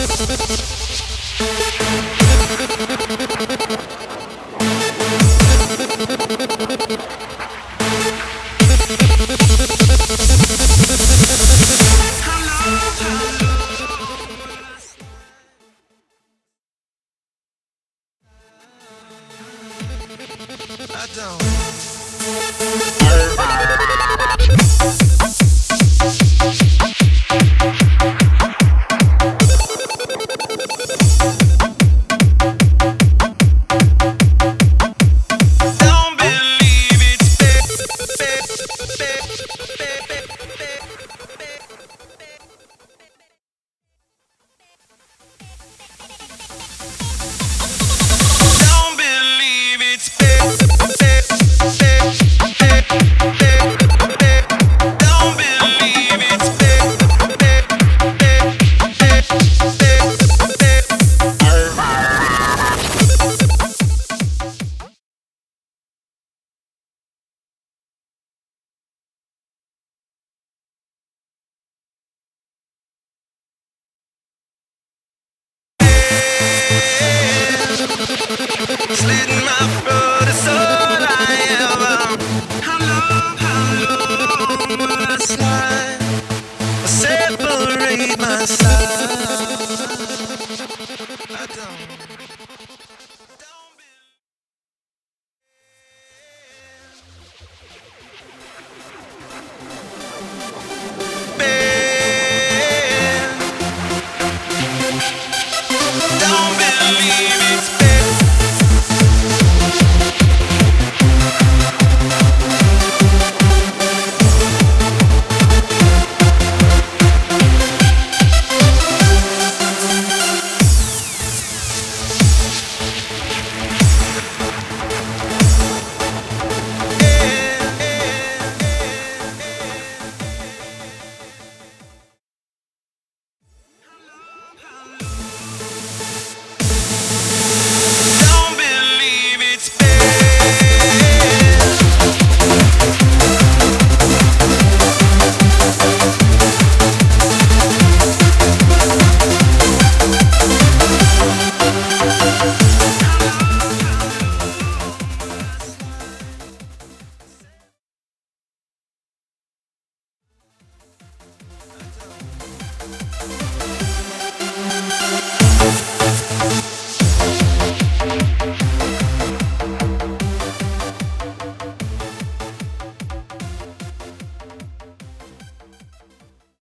I don't. Side.